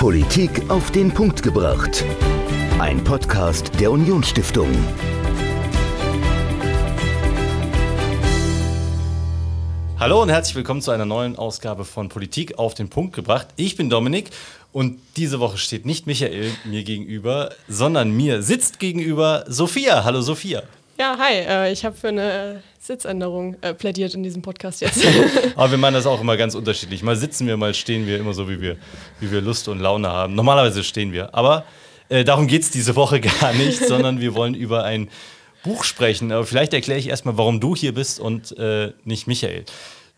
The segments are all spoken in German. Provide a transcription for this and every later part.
Politik auf den Punkt gebracht. Ein Podcast der Unionsstiftung. Hallo und herzlich willkommen zu einer neuen Ausgabe von Politik auf den Punkt gebracht. Ich bin Dominik und diese Woche steht nicht Michael mir gegenüber, sondern mir sitzt gegenüber Sophia. Hallo Sophia. Ja, hi. Äh, ich habe für eine Sitzänderung äh, plädiert in diesem Podcast jetzt. Aber wir machen das auch immer ganz unterschiedlich. Mal sitzen wir, mal stehen wir, immer so, wie wir, wie wir Lust und Laune haben. Normalerweise stehen wir. Aber äh, darum geht es diese Woche gar nicht, sondern wir wollen über ein Buch sprechen. Aber vielleicht erkläre ich erstmal, warum du hier bist und äh, nicht Michael.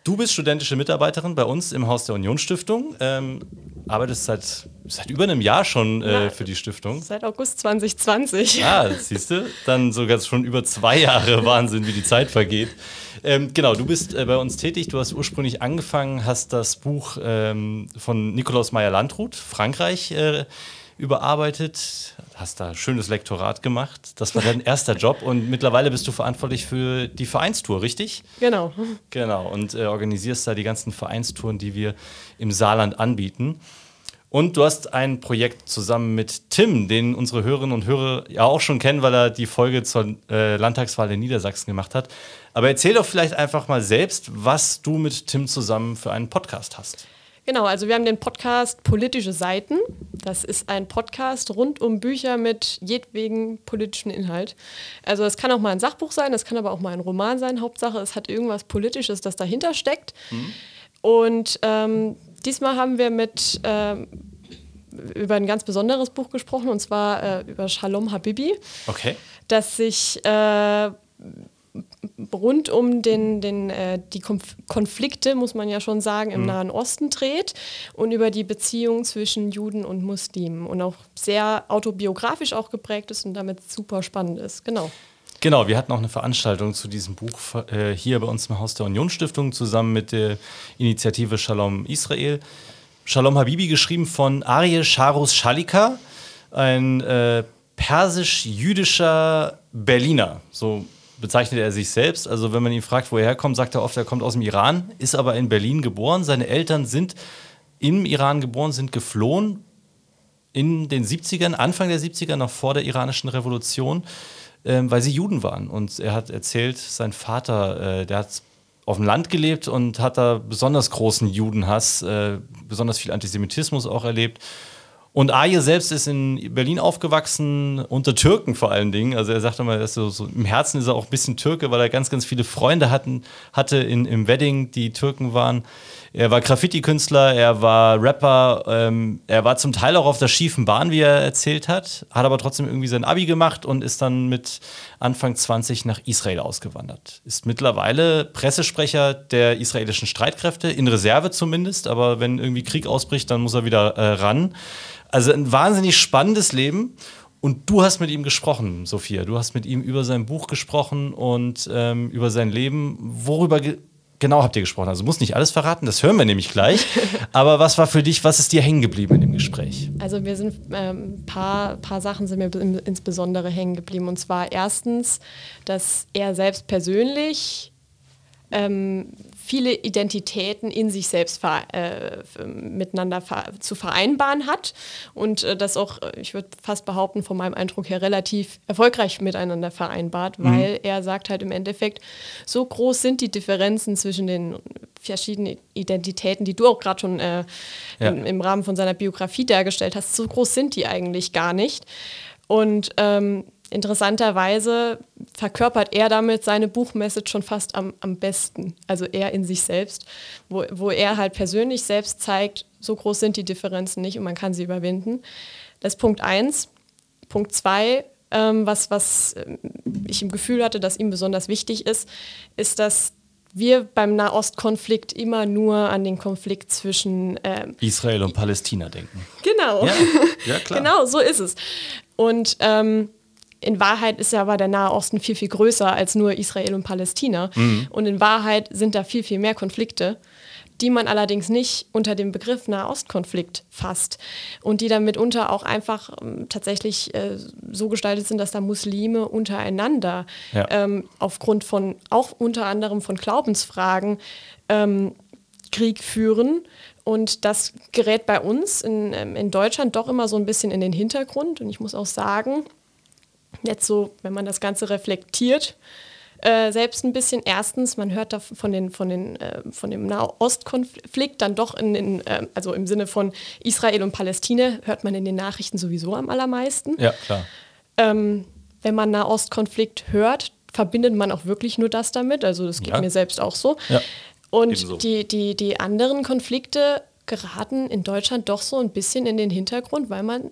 Du bist studentische Mitarbeiterin bei uns im Haus der Unionsstiftung, ähm, arbeitest seit, seit über einem Jahr schon äh, für die Stiftung. Seit August 2020. Ah, siehst du, dann sogar schon über zwei Jahre. Wahnsinn, wie die Zeit vergeht. Ähm, genau, du bist äh, bei uns tätig. Du hast ursprünglich angefangen, hast das Buch ähm, von Nikolaus Meyer-Landrut, Frankreich, äh, überarbeitet, hast da schönes Lektorat gemacht. Das war dein erster Job und mittlerweile bist du verantwortlich für die Vereinstour, richtig? Genau. Genau, und äh, organisierst da die ganzen Vereinstouren, die wir im Saarland anbieten. Und du hast ein Projekt zusammen mit Tim, den unsere Hörerinnen und Hörer ja auch schon kennen, weil er die Folge zur äh, Landtagswahl in Niedersachsen gemacht hat. Aber erzähl doch vielleicht einfach mal selbst, was du mit Tim zusammen für einen Podcast hast. Genau, also wir haben den Podcast Politische Seiten. Das ist ein Podcast rund um Bücher mit jedwegen politischen Inhalt. Also es kann auch mal ein Sachbuch sein, es kann aber auch mal ein Roman sein. Hauptsache, es hat irgendwas Politisches, das dahinter steckt. Mhm. Und ähm, diesmal haben wir mit ähm, über ein ganz besonderes Buch gesprochen, und zwar äh, über Shalom Habibi. Okay. Das sich äh, rund um den, den, äh, die Konf Konflikte, muss man ja schon sagen, im mhm. Nahen Osten dreht und über die Beziehung zwischen Juden und Muslimen und auch sehr autobiografisch auch geprägt ist und damit super spannend ist. Genau. Genau, wir hatten auch eine Veranstaltung zu diesem Buch äh, hier bei uns im Haus der Unionsstiftung zusammen mit der Initiative Shalom Israel. Shalom Habibi geschrieben von Ariel Sharus Shalika, ein äh, persisch-jüdischer Berliner. So bezeichnet er sich selbst. Also wenn man ihn fragt, wo er herkommt, sagt er oft, er kommt aus dem Iran, ist aber in Berlin geboren. Seine Eltern sind im Iran geboren, sind geflohen in den 70ern, Anfang der 70er, noch vor der iranischen Revolution, äh, weil sie Juden waren. Und er hat erzählt, sein Vater, äh, der hat auf dem Land gelebt und hat da besonders großen Judenhass, äh, besonders viel Antisemitismus auch erlebt. Und Aje selbst ist in Berlin aufgewachsen, unter Türken vor allen Dingen. Also er sagt immer, so, so, im Herzen ist er auch ein bisschen Türke, weil er ganz, ganz viele Freunde hatten, hatte in, im Wedding, die Türken waren. Er war Graffiti-Künstler, er war Rapper, ähm, er war zum Teil auch auf der schiefen Bahn, wie er erzählt hat, hat aber trotzdem irgendwie sein Abi gemacht und ist dann mit Anfang 20 nach Israel ausgewandert. Ist mittlerweile Pressesprecher der israelischen Streitkräfte, in Reserve zumindest, aber wenn irgendwie Krieg ausbricht, dann muss er wieder äh, ran. Also ein wahnsinnig spannendes Leben. Und du hast mit ihm gesprochen, Sophia. Du hast mit ihm über sein Buch gesprochen und ähm, über sein Leben. Worüber genau habt ihr gesprochen? Also muss nicht alles verraten, das hören wir nämlich gleich. Aber was war für dich, was ist dir hängen geblieben in dem Gespräch? Also wir sind ein ähm, paar, paar Sachen sind mir insbesondere hängen geblieben. Und zwar erstens, dass er selbst persönlich ähm, viele Identitäten in sich selbst äh, miteinander zu vereinbaren hat und äh, das auch, ich würde fast behaupten, von meinem Eindruck her relativ erfolgreich miteinander vereinbart, mhm. weil er sagt halt im Endeffekt, so groß sind die Differenzen zwischen den verschiedenen Identitäten, die du auch gerade schon äh, ja. im, im, Rahmen von seiner Biografie dargestellt hast, so groß sind die eigentlich gar nicht. Und ähm, interessanterweise verkörpert er damit seine Buchmessage schon fast am, am besten. Also er in sich selbst, wo, wo er halt persönlich selbst zeigt, so groß sind die Differenzen nicht und man kann sie überwinden. Das ist Punkt eins. Punkt zwei, ähm, was, was ähm, ich im Gefühl hatte, dass ihm besonders wichtig ist, ist, dass wir beim Nahostkonflikt immer nur an den Konflikt zwischen ähm, Israel und Palästina denken. Genau. Ja, ja klar. genau, so ist es. Und ähm, in Wahrheit ist ja aber der Nahe Osten viel, viel größer als nur Israel und Palästina. Mhm. Und in Wahrheit sind da viel, viel mehr Konflikte, die man allerdings nicht unter dem Begriff Nahostkonflikt fasst und die dann mitunter auch einfach ähm, tatsächlich äh, so gestaltet sind, dass da Muslime untereinander ja. ähm, aufgrund von auch unter anderem von Glaubensfragen ähm, Krieg führen. Und das gerät bei uns in, ähm, in Deutschland doch immer so ein bisschen in den Hintergrund. Und ich muss auch sagen, jetzt so, wenn man das Ganze reflektiert, äh, selbst ein bisschen. Erstens, man hört da von, den, von, den, äh, von dem Nahostkonflikt dann doch in den, äh, also im Sinne von Israel und Palästina, hört man in den Nachrichten sowieso am allermeisten. Ja, klar. Ähm, wenn man Nahostkonflikt hört, verbindet man auch wirklich nur das damit. Also das geht Ja. mir selbst auch so. Ja, Und ebenso. die, die, die anderen Konflikte geraten in Deutschland doch so ein bisschen in den Hintergrund, weil man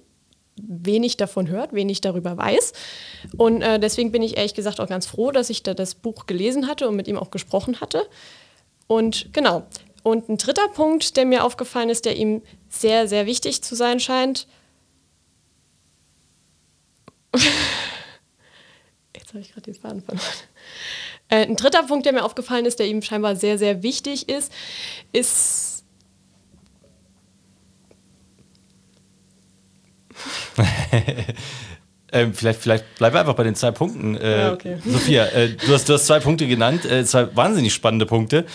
wenig davon hört, wenig darüber weiß. Und äh, deswegen bin ich ehrlich gesagt auch ganz froh, dass ich da das Buch gelesen hatte und mit ihm auch gesprochen hatte. Und genau. Und ein dritter Punkt, der mir aufgefallen ist, der ihm sehr, sehr wichtig zu sein scheint. Jetzt habe ich gerade den Faden verloren. Äh, ein dritter Punkt, der mir aufgefallen ist, der ihm scheinbar sehr, sehr wichtig ist, ist. Ähm, vielleicht, vielleicht bleib einfach bei den zwei Punkten. Äh, Ja, okay. Sophia, äh, du, hast, du hast zwei Punkte genannt, äh, zwei wahnsinnig spannende Punkte.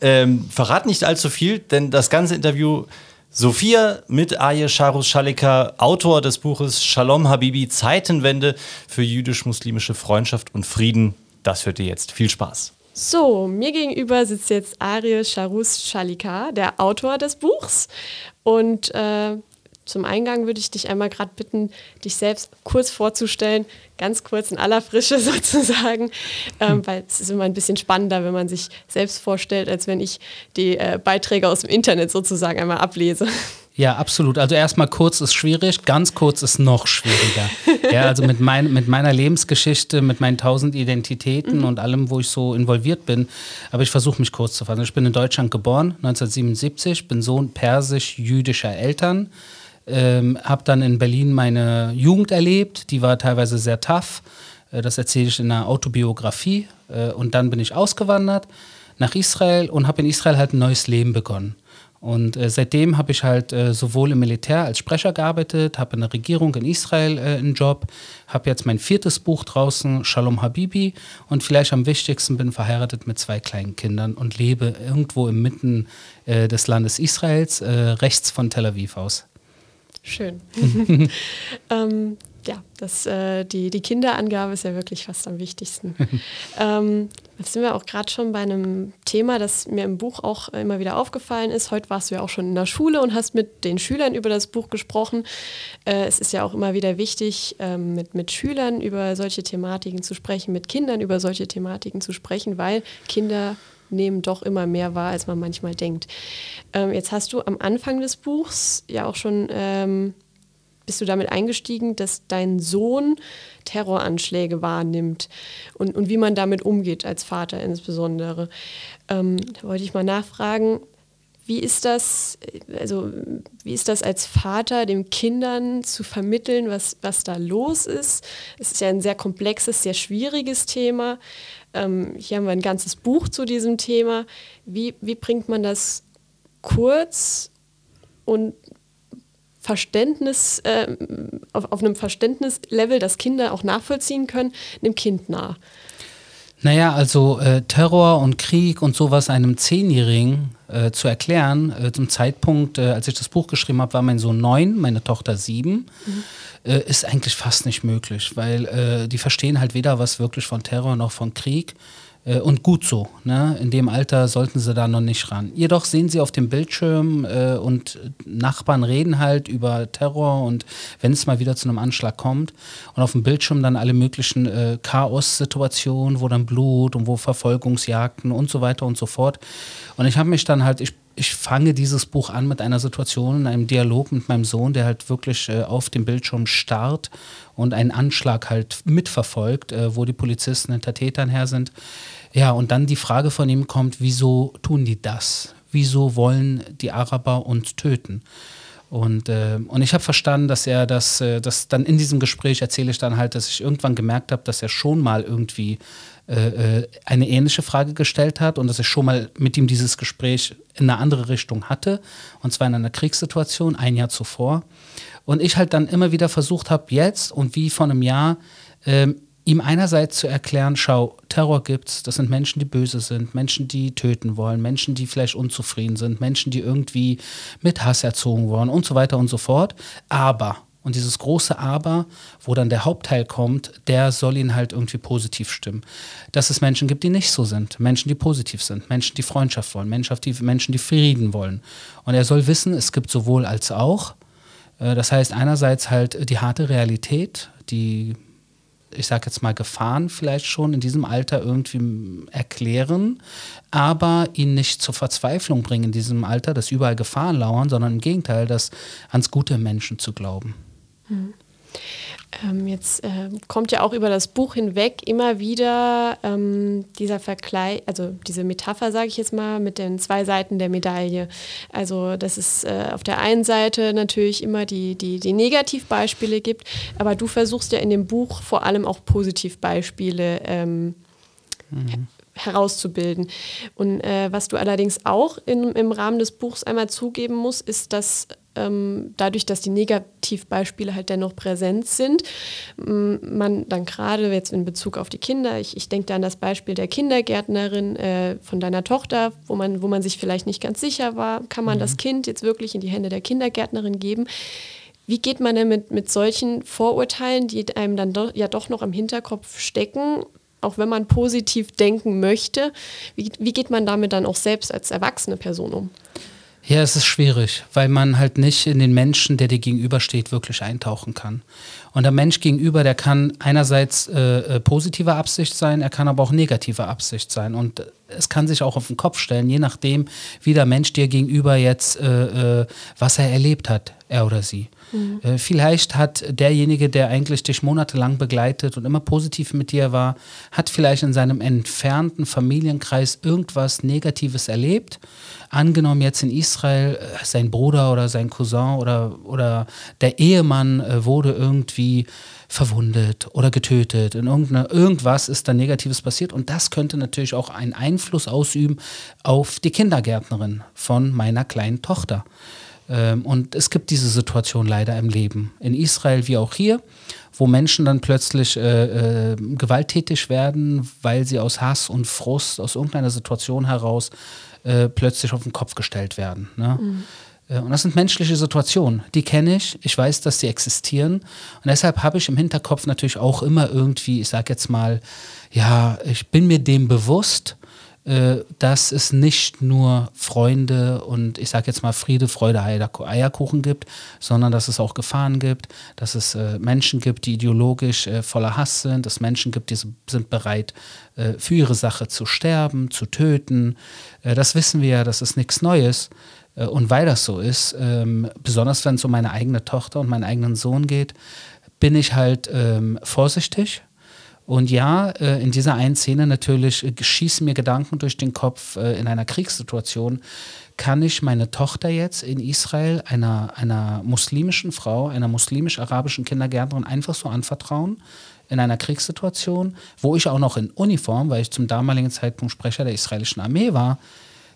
Ähm, verrat nicht allzu viel, denn das ganze Interview Sophia mit Aye Sharus Shalika, Autor des Buches Shalom Habibi, Zeitenwende für jüdisch-muslimische Freundschaft und Frieden, das hört ihr jetzt. Viel Spaß. So, mir gegenüber sitzt jetzt Ariel Charus Shalika, der Autor des Buchs. Und äh, zum Eingang würde ich dich einmal gerade bitten, dich selbst kurz vorzustellen, ganz kurz in aller Frische sozusagen, ähm, weil es ist immer ein bisschen spannender, wenn man sich selbst vorstellt, als wenn ich die äh, Beiträge aus dem Internet sozusagen einmal ablese. Ja, absolut. Also erstmal kurz ist schwierig, ganz kurz ist noch schwieriger. ja, also mit, mein, mit meiner Lebensgeschichte, mit meinen tausend Identitäten und allem, wo ich so involviert bin. Aber ich versuche mich kurz zu fassen. Ich bin in Deutschland geboren, 1977, bin Sohn persisch-jüdischer Eltern. Ähm, habe dann in Berlin meine Jugend erlebt, die war teilweise sehr tough. Äh, Das erzähle ich in einer Autobiografie. Äh, Und dann bin ich ausgewandert nach Israel und habe in Israel halt ein neues Leben begonnen. Und äh, seitdem habe ich halt sowohl im Militär als Sprecher gearbeitet, habe in der Regierung in Israel einen Job, habe jetzt mein viertes Buch draußen, Shalom Habibi. Und vielleicht am wichtigsten bin verheiratet mit zwei kleinen Kindern und lebe irgendwo inmitten äh, des Landes Israels, rechts von Tel Aviv aus. Schön. ähm, ja, das, äh, die, die Kinderangabe ist ja wirklich fast am wichtigsten. ähm, jetzt sind wir auch gerade schon bei einem Thema, das mir im Buch auch immer wieder aufgefallen ist. Heute warst du ja auch schon in der Schule und hast mit den Schülern über das Buch gesprochen. Äh, es ist ja auch immer wieder wichtig, ähm, mit, mit Schülern über solche Thematiken zu sprechen, mit Kindern über solche Thematiken zu sprechen, weil Kinder nehmen doch immer mehr wahr, als man manchmal denkt. Ähm, jetzt hast du am Anfang des Buchs ja auch schon ähm, bist du damit eingestiegen, dass dein Sohn Terroranschläge wahrnimmt und, und wie man damit umgeht, als Vater insbesondere. Ähm, da wollte ich mal nachfragen, wie ist das, also wie ist das als Vater, den Kindern zu vermitteln, was, was da los ist? Es ist ja ein sehr komplexes, sehr schwieriges Thema. Ähm, hier haben wir ein ganzes Buch zu diesem Thema. Wie, wie bringt man das kurz und Verständnis, äh, auf, auf einem Verständnislevel, das Kinder auch nachvollziehen können, einem Kind nah. Naja, also äh, Terror und Krieg und sowas einem Zehnjährigen äh, zu erklären, äh, zum Zeitpunkt, äh, als ich das Buch geschrieben habe, war mein Sohn neun, meine Tochter sieben, äh, ist eigentlich fast nicht möglich, weil äh, die verstehen halt weder was wirklich von Terror noch von Krieg. Äh, Und gut so. Ne? In dem Alter sollten sie da noch nicht ran. Jedoch sehen sie auf dem Bildschirm äh, und Nachbarn reden halt über Terror und wenn es mal wieder zu einem Anschlag kommt und auf dem Bildschirm dann alle möglichen äh, Chaos-Situationen, wo dann Blut und wo Verfolgungsjagden und so weiter und so fort. Und ich habe mich dann halt, ich, ich fange dieses Buch an mit einer Situation, in einem Dialog mit meinem Sohn, der halt wirklich äh, auf dem Bildschirm starrt und einen Anschlag halt mitverfolgt, äh, wo die Polizisten hinter Tätern her sind. Ja, und dann die Frage von ihm kommt, wieso tun die das? Wieso wollen die Araber uns töten? Und, äh, und ich habe verstanden, dass er das, äh, das dann in diesem Gespräch erzähle ich dann halt, dass ich irgendwann gemerkt habe, dass er schon mal irgendwie äh, äh, eine ähnliche Frage gestellt hat und dass ich schon mal mit ihm dieses Gespräch in eine andere Richtung hatte, und zwar in einer Kriegssituation ein Jahr zuvor. Und ich halt dann immer wieder versucht habe, jetzt und wie vor einem Jahr, ähm, ihm einerseits zu erklären, schau, Terror gibt's, das sind Menschen, die böse sind, Menschen, die töten wollen, Menschen, die vielleicht unzufrieden sind, Menschen, die irgendwie mit Hass erzogen wurden und so weiter und so fort. Aber, und dieses große Aber, wo dann der Hauptteil kommt, der soll ihn halt irgendwie positiv stimmen. Dass es Menschen gibt, die nicht so sind, Menschen, die positiv sind, Menschen, die Freundschaft wollen, Menschen, die, Menschen, die Frieden wollen. Und er soll wissen, es gibt sowohl als auch. Äh, das heißt einerseits halt die harte Realität, die ich sage jetzt mal, Gefahren vielleicht schon in diesem Alter irgendwie erklären, aber ihn nicht zur Verzweiflung bringen in diesem Alter, dass überall Gefahren lauern, sondern im Gegenteil, das ans gute Menschen zu glauben. Mhm. Ähm, jetzt äh, kommt ja auch über das Buch hinweg immer wieder ähm, dieser Vergleich, also diese Metapher, sage ich jetzt mal, mit den zwei Seiten der Medaille. Also, dass es äh, auf der einen Seite natürlich immer die, die, die Negativbeispiele gibt, aber du versuchst ja in dem Buch vor allem auch Positivbeispiele ähm, mhm herauszubilden. Und äh, was du allerdings auch in, im Rahmen des Buchs einmal zugeben musst, ist, dass ähm, dadurch, dass die Negativbeispiele halt dennoch präsent sind, man dann gerade jetzt in Bezug auf die Kinder, ich, ich denke da an das Beispiel der Kindergärtnerin äh, von deiner Tochter, wo man, wo man sich vielleicht nicht ganz sicher war, kann man mhm. das Kind jetzt wirklich in die Hände der Kindergärtnerin geben? Wie geht man denn mit, mit solchen Vorurteilen, die einem dann do, ja doch noch im Hinterkopf stecken, auch wenn man positiv denken möchte, wie, wie geht man damit dann auch selbst als erwachsene Person um? Ja, es ist schwierig, weil man halt nicht in den Menschen, der dir gegenübersteht, wirklich eintauchen kann. Und der Mensch gegenüber, der kann einerseits äh, äh positiver Absicht sein, er kann aber auch negativer Absicht sein. Und es kann sich auch auf den Kopf stellen, je nachdem, wie der Mensch dir gegenüber jetzt, äh, äh, was er erlebt hat, er oder sie. Mhm. Äh, vielleicht hat derjenige, der eigentlich dich monatelang begleitet und immer positiv mit dir war, hat vielleicht in seinem entfernten Familienkreis irgendwas Negatives erlebt. Angenommen jetzt in Israel, äh, sein Bruder oder sein Cousin oder, oder der Ehemann wurde irgendwie verwundet oder getötet. In irgendwas ist da Negatives passiert und das könnte natürlich auch einen Einfluss ausüben auf die Kindergärtnerin von meiner kleinen Tochter. Ähm, und es gibt diese Situation leider im Leben, in Israel wie auch hier, wo Menschen dann plötzlich äh, äh, gewalttätig werden, weil sie aus Hass und Frust, aus irgendeiner Situation heraus äh, plötzlich auf den Kopf gestellt werden. Ne? Mhm. Äh, und das sind menschliche Situationen, die kenne ich, ich weiß, dass sie existieren. Und deshalb habe ich im Hinterkopf natürlich auch immer irgendwie, ich sage jetzt mal, ja, ich bin mir dem bewusst, äh, dass es nicht nur Freunde und ich sage jetzt mal Friede, Freude, Eierkuchen gibt, sondern dass es auch Gefahren gibt, dass es äh, Menschen gibt, die ideologisch voller Hass sind, dass Menschen gibt, die sind bereit, für ihre Sache zu sterben, zu töten. Das wissen wir ja, das ist nichts Neues. Äh, und weil das so ist, ähm, besonders wenn es um meine eigene Tochter und meinen eigenen Sohn geht, bin ich halt ähm, vorsichtig und ja, äh, in dieser einen Szene natürlich äh, schießen mir Gedanken durch den Kopf in einer Kriegssituation. Kann ich meine Tochter jetzt in Israel einer, einer muslimischen Frau, einer muslimisch-arabischen Kindergärtnerin einfach so anvertrauen? in einer Kriegssituation, wo ich auch noch in Uniform, weil ich zum damaligen Zeitpunkt Sprecher der israelischen Armee war,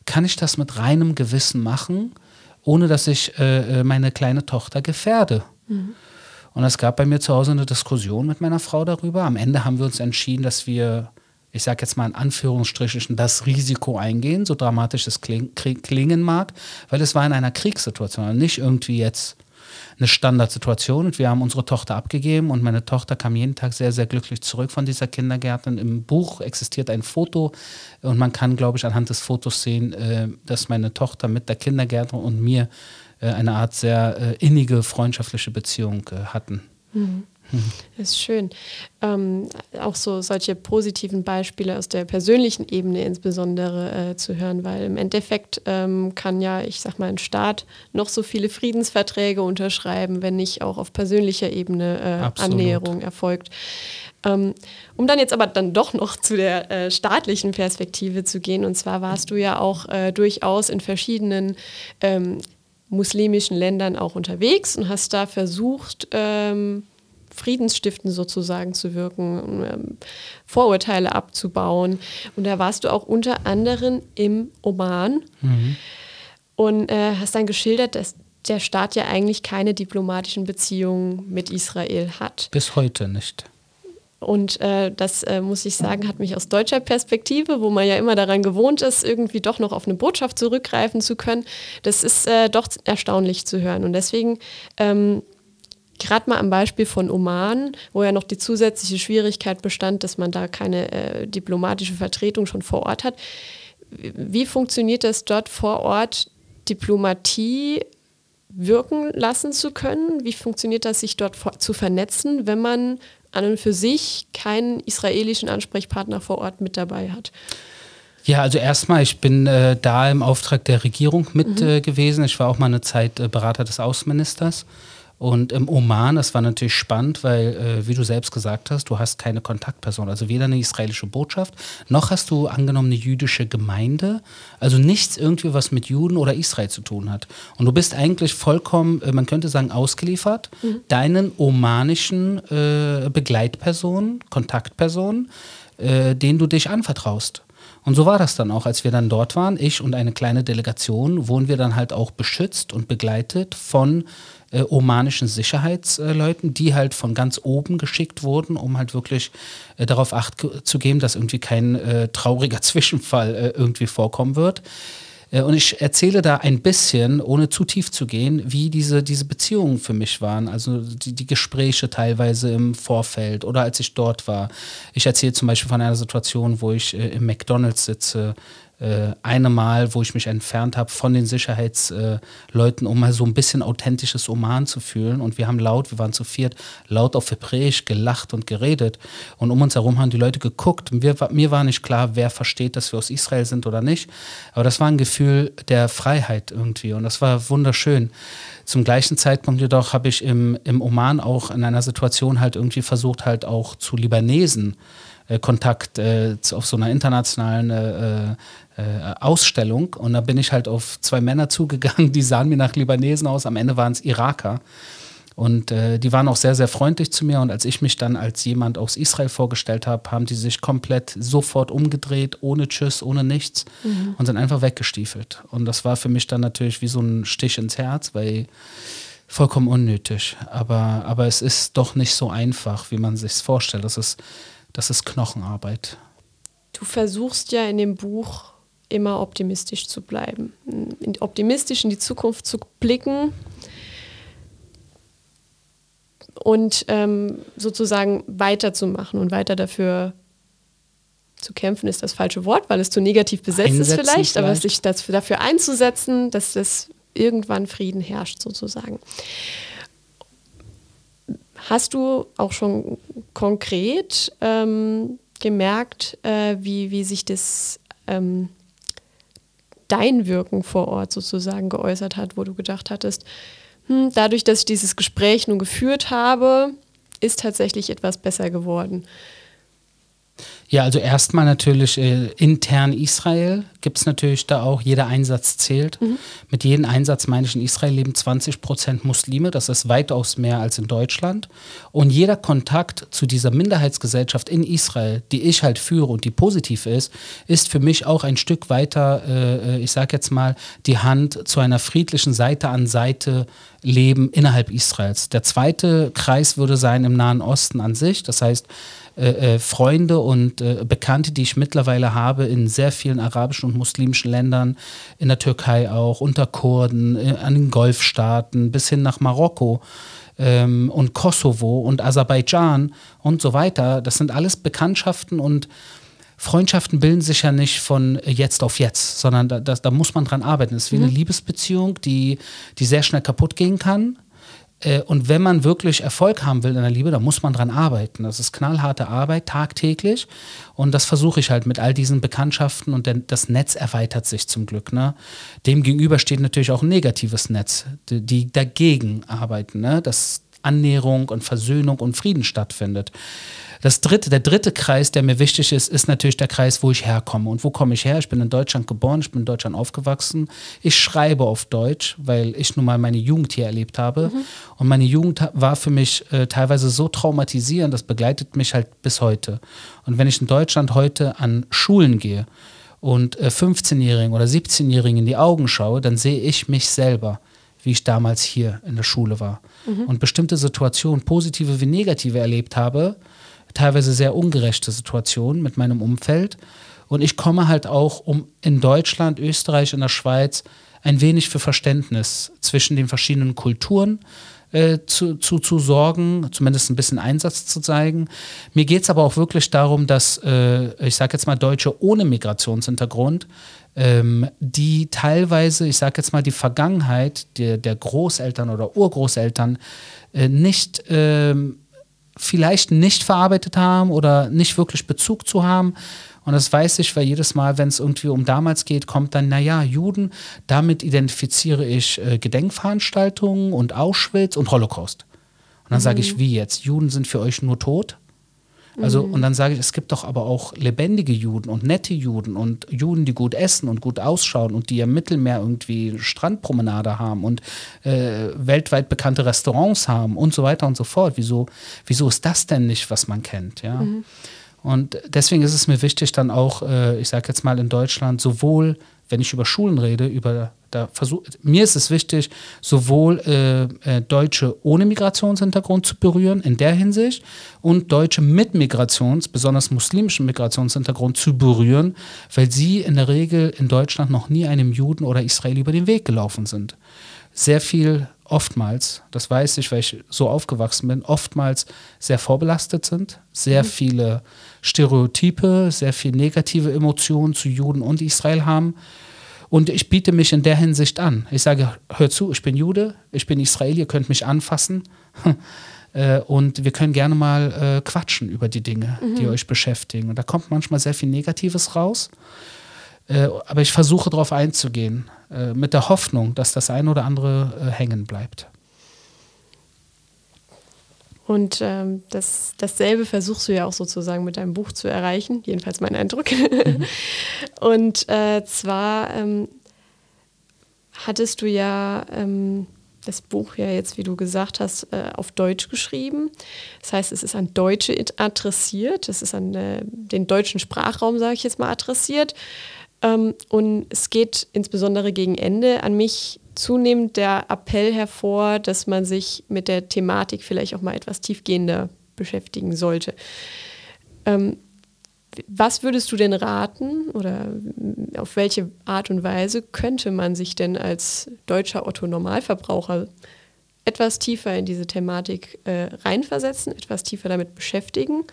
kann ich das mit reinem Gewissen machen, ohne dass ich äh, meine kleine Tochter gefährde. Mhm. Und es gab bei mir zu Hause eine Diskussion mit meiner Frau darüber. Am Ende haben wir uns entschieden, dass wir, ich sage jetzt mal in Anführungsstrichen, das Risiko eingehen, so dramatisch es klingen mag, weil es war in einer Kriegssituation, nicht irgendwie jetzt eine Standardsituation. Und wir haben unsere Tochter abgegeben und meine Tochter kam jeden Tag sehr, sehr glücklich zurück von dieser Kindergärtnerin. Im Buch existiert ein Foto und man kann, glaube ich, anhand des Fotos sehen, äh, dass meine Tochter mit der Kindergärtnerin und mir äh, eine Art sehr äh, innige freundschaftliche Beziehung hatten. Mhm. Das ist schön. Ähm, auch so solche positiven Beispiele aus der persönlichen Ebene insbesondere äh, zu hören, weil im Endeffekt ähm, kann ja, ich sag mal, ein Staat noch so viele Friedensverträge unterschreiben, wenn nicht auch auf persönlicher Ebene äh, Annäherung erfolgt. Ähm, um dann jetzt aber dann doch noch zu der äh, staatlichen Perspektive zu gehen, und zwar warst du ja auch äh, durchaus in verschiedenen ähm, muslimischen Ländern auch unterwegs und hast da versucht, ähm, Friedensstiften sozusagen zu wirken, ähm, Vorurteile abzubauen. Und da warst du auch unter anderem im Oman mhm. und äh, hast dann geschildert, dass der Staat ja eigentlich keine diplomatischen Beziehungen mit Israel hat. Bis heute nicht. Und äh, das äh, muss ich sagen, hat mich aus deutscher Perspektive, wo man ja immer daran gewohnt ist, irgendwie doch noch auf eine Botschaft zurückgreifen zu können, das ist äh, doch erstaunlich zu hören. Und deswegen ähm, gerade mal am Beispiel von Oman, wo ja noch die zusätzliche Schwierigkeit bestand, dass man da keine äh, diplomatische Vertretung schon vor Ort hat. Wie funktioniert es dort vor Ort, Diplomatie wirken lassen zu können? Wie funktioniert das, sich dort zu vernetzen, wenn man an und für sich keinen israelischen Ansprechpartner vor Ort mit dabei hat? Ja, also erstmal, ich bin äh, da im Auftrag der Regierung mit mhm. äh, gewesen. Ich war auch mal eine Zeit äh, Berater des Außenministers. Und im Oman, das war natürlich spannend, weil, äh, wie du selbst gesagt hast, du hast keine Kontaktperson, also weder eine israelische Botschaft, noch hast du angenommen eine jüdische Gemeinde, also nichts irgendwie, was mit Juden oder Israel zu tun hat. Und du bist eigentlich vollkommen, äh, man könnte sagen, ausgeliefert, mhm. deinen omanischen äh, Begleitpersonen, Kontaktpersonen, äh, denen du dich anvertraust. Und so war das dann auch, als wir dann dort waren, ich und eine kleine Delegation, wurden wir dann halt auch beschützt und begleitet von äh, omanischen Sicherheitsleuten, die halt von ganz oben geschickt wurden, um halt wirklich äh, darauf acht zu geben, dass irgendwie kein äh, trauriger Zwischenfall äh, irgendwie vorkommen wird. Äh, und ich erzähle da ein bisschen, ohne zu tief zu gehen, wie diese, diese Beziehungen für mich waren. Also die, die Gespräche teilweise im Vorfeld oder als ich dort war. Ich erzähle zum Beispiel von einer Situation, wo ich äh, im McDonalds sitze äh, eine Mal, wo ich mich entfernt habe von den Sicherheitsleuten, um mal so ein bisschen authentisches Oman zu fühlen. Und wir haben laut, wir waren zu viert, laut auf Hebräisch gelacht und geredet. Und um uns herum haben die Leute geguckt. Wir, mir war nicht klar, wer versteht, dass wir aus Israel sind oder nicht. Aber das war ein Gefühl der Freiheit irgendwie. Und das war wunderschön. Zum gleichen Zeitpunkt jedoch habe ich im, im Oman auch in einer Situation halt irgendwie versucht, halt auch zu Libanesen äh, Kontakt äh, auf so einer internationalen äh, äh, Ausstellung. Und da bin ich halt auf zwei Männer zugegangen, die sahen mir nach Libanesen aus. Am Ende waren es Iraker. Und äh, die waren auch sehr, sehr freundlich zu mir. Und als ich mich dann als jemand aus Israel vorgestellt habe, haben die sich komplett sofort umgedreht, ohne Tschüss, ohne nichts mhm. und sind einfach weggestiefelt. Und das war für mich dann natürlich wie so ein Stich ins Herz, weil vollkommen unnötig. Aber, aber es ist doch nicht so einfach, wie man sich vorstellt. Das ist das ist Knochenarbeit. Du versuchst ja in dem Buch immer optimistisch zu bleiben, optimistisch in die Zukunft zu blicken und ähm, sozusagen weiterzumachen und weiter dafür zu kämpfen ist das falsche Wort, weil es zu negativ besetzt Einsetzen ist vielleicht, vielleicht, aber sich dafür einzusetzen, dass das irgendwann Frieden herrscht sozusagen. Hast du auch schon konkret ähm, gemerkt, äh, wie, wie sich das ähm, dein Wirken vor Ort sozusagen geäußert hat, wo du gedacht hattest, hm, dadurch, dass ich dieses Gespräch nun geführt habe, ist tatsächlich etwas besser geworden. Ja, also erstmal natürlich äh, intern Israel gibt es natürlich da auch, jeder Einsatz zählt. Mhm. Mit jedem Einsatz meine ich, in Israel leben 20 Prozent Muslime, das ist weitaus mehr als in Deutschland. Und jeder Kontakt zu dieser Minderheitsgesellschaft in Israel, die ich halt führe und die positiv ist, ist für mich auch ein Stück weiter, äh, ich sage jetzt mal, die Hand zu einer friedlichen Seite an Seite Leben innerhalb Israels. Der zweite Kreis würde sein im Nahen Osten an sich, das heißt, äh, äh, Freunde und äh, Bekannte, die ich mittlerweile habe in sehr vielen arabischen und muslimischen Ländern, in der Türkei auch, unter Kurden, äh, an den Golfstaaten bis hin nach Marokko ähm, und Kosovo und Aserbaidschan und so weiter. Das sind alles Bekanntschaften und Freundschaften bilden sich ja nicht von jetzt auf jetzt, sondern da, da, da muss man dran arbeiten. Es ist wie mhm. eine Liebesbeziehung, die, die sehr schnell kaputt gehen kann äh, und wenn man wirklich Erfolg haben will in der Liebe, dann muss man dran arbeiten. Das ist knallharte Arbeit, tagtäglich. Und das versuche ich halt mit all diesen Bekanntschaften und das Netz erweitert sich zum Glück. Ne? Dem steht natürlich auch ein negatives Netz, die, dagegen arbeiten, ne? dass Annäherung und Versöhnung und Frieden stattfindet. Das dritte, der dritte Kreis, der mir wichtig ist, ist natürlich der Kreis, wo ich herkomme. Und wo komme ich her? Ich bin in Deutschland geboren, ich bin in Deutschland aufgewachsen. Ich schreibe auf Deutsch, weil ich nun mal meine Jugend hier erlebt habe. Mhm. Und meine Jugend war für mich äh, teilweise so traumatisierend, das begleitet mich halt bis heute. Und wenn ich in Deutschland heute an Schulen gehe und äh, 15-Jährigen oder 17-Jährigen in die Augen schaue, dann sehe ich mich selber wie ich damals hier in der Schule war. Mhm. Und bestimmte Situationen, positive wie negative, erlebt habe, teilweise sehr ungerechte Situationen mit meinem Umfeld. Und ich komme halt auch, um in Deutschland, Österreich, in der Schweiz ein wenig für Verständnis zwischen den verschiedenen Kulturen äh, zu, zu, zu sorgen, zumindest ein bisschen Einsatz zu zeigen. Mir geht es aber auch wirklich darum, dass, äh, ich sage jetzt mal, Deutsche ohne Migrationshintergrund, ähm, die teilweise, ich sage jetzt mal, die Vergangenheit der, der Großeltern oder Urgroßeltern äh, nicht ähm, vielleicht nicht verarbeitet haben oder nicht wirklich Bezug zu haben. Und das weiß ich, weil jedes Mal, wenn es irgendwie um damals geht, kommt dann, naja, Juden, damit identifiziere ich äh, Gedenkveranstaltungen und Auschwitz und Holocaust. Und dann mhm. sage ich, wie jetzt? Juden sind für euch nur tot? Also, mhm. und dann sage ich, es gibt doch aber auch lebendige Juden und nette Juden und Juden, die gut essen und gut ausschauen und die im Mittelmeer irgendwie Strandpromenade haben und äh, weltweit bekannte Restaurants haben und so weiter und so fort. Wieso, wieso ist das denn nicht, was man kennt? Ja. Mhm. Und deswegen ist es mir wichtig, dann auch, äh, ich sage jetzt mal in Deutschland, sowohl, wenn ich über Schulen rede, über da versuch, mir ist es wichtig, sowohl äh, äh, Deutsche ohne Migrationshintergrund zu berühren in der Hinsicht und Deutsche mit Migrations-, besonders muslimischen Migrationshintergrund zu berühren, weil sie in der Regel in Deutschland noch nie einem Juden oder Israel über den Weg gelaufen sind. Sehr viel oftmals, das weiß ich, weil ich so aufgewachsen bin, oftmals sehr vorbelastet sind, sehr mhm. viele Stereotype, sehr viele negative Emotionen zu Juden und Israel haben. Und ich biete mich in der Hinsicht an. Ich sage, hör zu, ich bin Jude, ich bin Israel, ihr könnt mich anfassen. Äh, und wir können gerne mal äh, quatschen über die Dinge, mhm. die euch beschäftigen. Und da kommt manchmal sehr viel Negatives raus. Äh, aber ich versuche darauf einzugehen, äh, mit der Hoffnung, dass das ein oder andere äh, hängen bleibt. Und ähm, das, dasselbe versuchst du ja auch sozusagen mit deinem Buch zu erreichen, jedenfalls mein Eindruck. Mhm. Und äh, zwar ähm, hattest du ja ähm, das Buch ja jetzt, wie du gesagt hast, äh, auf Deutsch geschrieben. Das heißt, es ist an Deutsche adressiert, es ist an den deutschen Sprachraum, sage ich jetzt mal, adressiert. Ähm, und es geht insbesondere gegen Ende an mich zunehmend der Appell hervor, dass man sich mit der Thematik vielleicht auch mal etwas tiefgehender beschäftigen sollte. Ähm, was würdest du denn raten oder auf welche Art und Weise könnte man sich denn als deutscher Otto Normalverbraucher etwas tiefer in diese Thematik äh, reinversetzen, etwas tiefer damit beschäftigen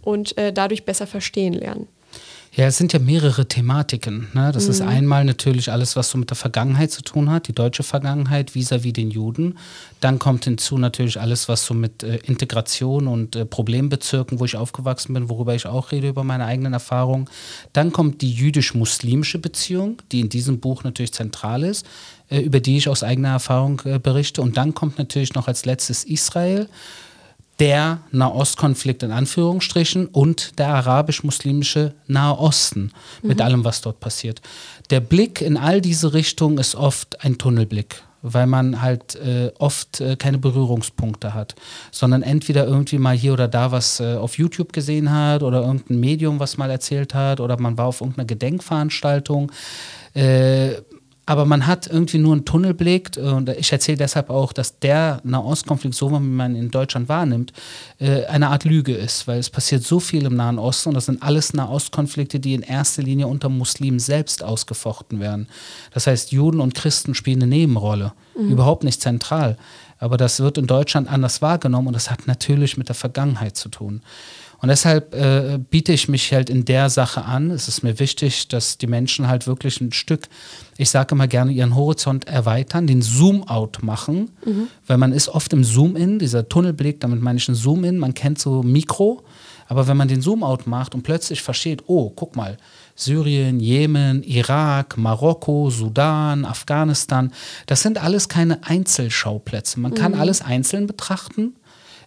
und äh, dadurch besser verstehen lernen? Ja, es sind ja mehrere Thematiken. Ne? Das mhm. ist einmal natürlich alles, was so mit der Vergangenheit zu tun hat, die deutsche Vergangenheit vis-à-vis -vis den Juden. Dann kommt hinzu natürlich alles, was so mit äh, Integration und äh, Problembezirken, wo ich aufgewachsen bin, worüber ich auch rede, über meine eigenen Erfahrungen. Dann kommt die jüdisch-muslimische Beziehung, die in diesem Buch natürlich zentral ist, äh, über die ich aus eigener Erfahrung äh, berichte. Und dann kommt natürlich noch als letztes Israel der Nahostkonflikt in Anführungsstrichen und der arabisch-muslimische Nahe Osten mit mhm. allem, was dort passiert. Der Blick in all diese Richtungen ist oft ein Tunnelblick weil man halt äh, oft äh, keine Berührungspunkte hat, sondern entweder irgendwie mal hier oder da was äh, auf YouTube gesehen hat oder irgendein Medium was mal erzählt hat oder man war auf irgendeiner Gedenkveranstaltung. Äh, aber man hat irgendwie nur einen Tunnelblick und ich erzähle deshalb auch, dass der Nahostkonflikt, so wie man ihn in Deutschland wahrnimmt, äh, eine Art Lüge ist, weil es passiert so viel im Nahen Osten und das sind alles Nahostkonflikte, die in erster Linie unter Muslimen selbst ausgefochten werden. Das heißt, Juden und Christen spielen eine Nebenrolle, mhm. überhaupt nicht zentral. Aber das wird in Deutschland anders wahrgenommen und das hat natürlich mit der Vergangenheit zu tun. Und deshalb äh, biete ich mich halt in der Sache an. Es ist mir wichtig, dass die Menschen halt wirklich ein Stück, ich sage immer gerne, ihren Horizont erweitern, den Zoom-out machen, mhm. weil man ist oft im Zoom-in, dieser Tunnelblick, damit meine ich ein Zoom-in, man kennt so Mikro, aber wenn man den Zoom-out macht und plötzlich versteht, oh, guck mal, Syrien, Jemen, Irak, Marokko, Sudan, Afghanistan, das sind alles keine Einzelschauplätze. Man kann mhm. alles einzeln betrachten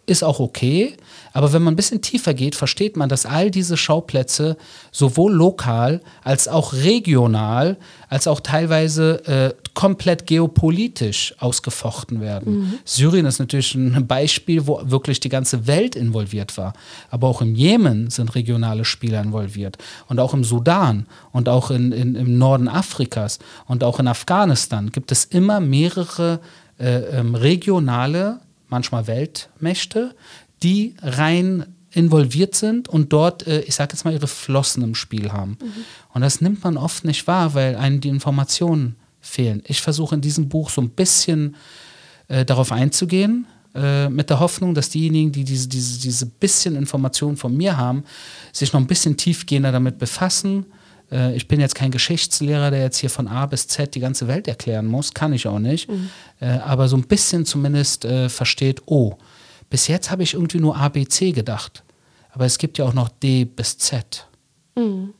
ist auch okay. Aber wenn man ein bisschen tiefer geht, versteht man, dass all diese Schauplätze sowohl lokal als auch regional, als auch teilweise äh, komplett geopolitisch ausgefochten werden. Mhm. Syrien ist natürlich ein Beispiel, wo wirklich die ganze Welt involviert war. Aber auch im Jemen sind regionale Spieler involviert. Und auch im Sudan und auch in, in, im Norden Afrikas und auch in Afghanistan gibt es immer mehrere äh, ähm, regionale manchmal Weltmächte, die rein involviert sind und dort, äh, ich sage jetzt mal, ihre Flossen im Spiel haben. Mhm. Und das nimmt man oft nicht wahr, weil einem die Informationen fehlen. Ich versuche in diesem Buch so ein bisschen äh, darauf einzugehen, äh, mit der Hoffnung, dass diejenigen, die diese, diese, diese bisschen Informationen von mir haben, sich noch ein bisschen tiefgehender damit befassen. Äh, ich bin jetzt kein Geschichtslehrer, der jetzt hier von A bis Z die ganze Welt erklären muss, kann ich auch nicht. Mhm. Äh, aber so ein bisschen zumindest äh, versteht, oh, bis jetzt habe ich irgendwie nur A, B, C gedacht. Aber es gibt ja auch noch D bis Z. Mhm.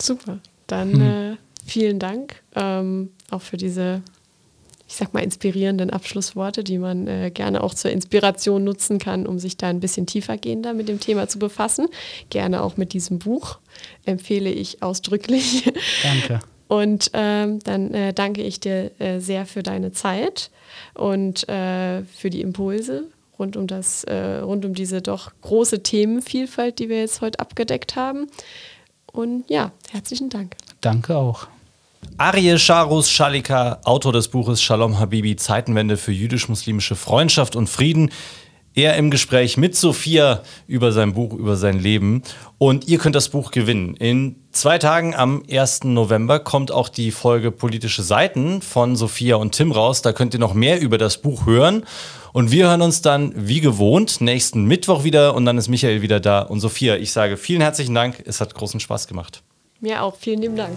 Super. Dann mhm. vielen Dank ähm, auch für diese, ich sag mal, inspirierenden Abschlussworte, die man äh, gerne auch zur Inspiration nutzen kann, um sich da ein bisschen tiefergehender mit dem Thema zu befassen. Gerne auch mit diesem Buch empfehle ich ausdrücklich. Danke. Und ähm, dann äh, danke ich dir äh, sehr für deine Zeit und äh, für die Impulse rund um das, äh, rund um diese doch große Themenvielfalt, die wir jetzt heute abgedeckt haben. Und ja, herzlichen Dank. Danke auch. Arie Sharus Shalika, Autor des Buches Shalom Habibi, Zeitenwende für jüdisch-muslimische Freundschaft und Frieden. Er im Gespräch mit Sophia über sein Buch, über sein Leben. Und ihr könnt das Buch gewinnen. In zwei Tagen am 1. November kommt auch die Folge Politische Seiten von Sophia und Tim raus. Da könnt ihr noch mehr über das Buch hören. Und wir hören uns dann wie gewohnt nächsten Mittwoch wieder und dann ist Michael wieder da. Und Sophia, ich sage vielen herzlichen Dank. Es hat großen Spaß gemacht. Mir auch. Vielen lieben Dank.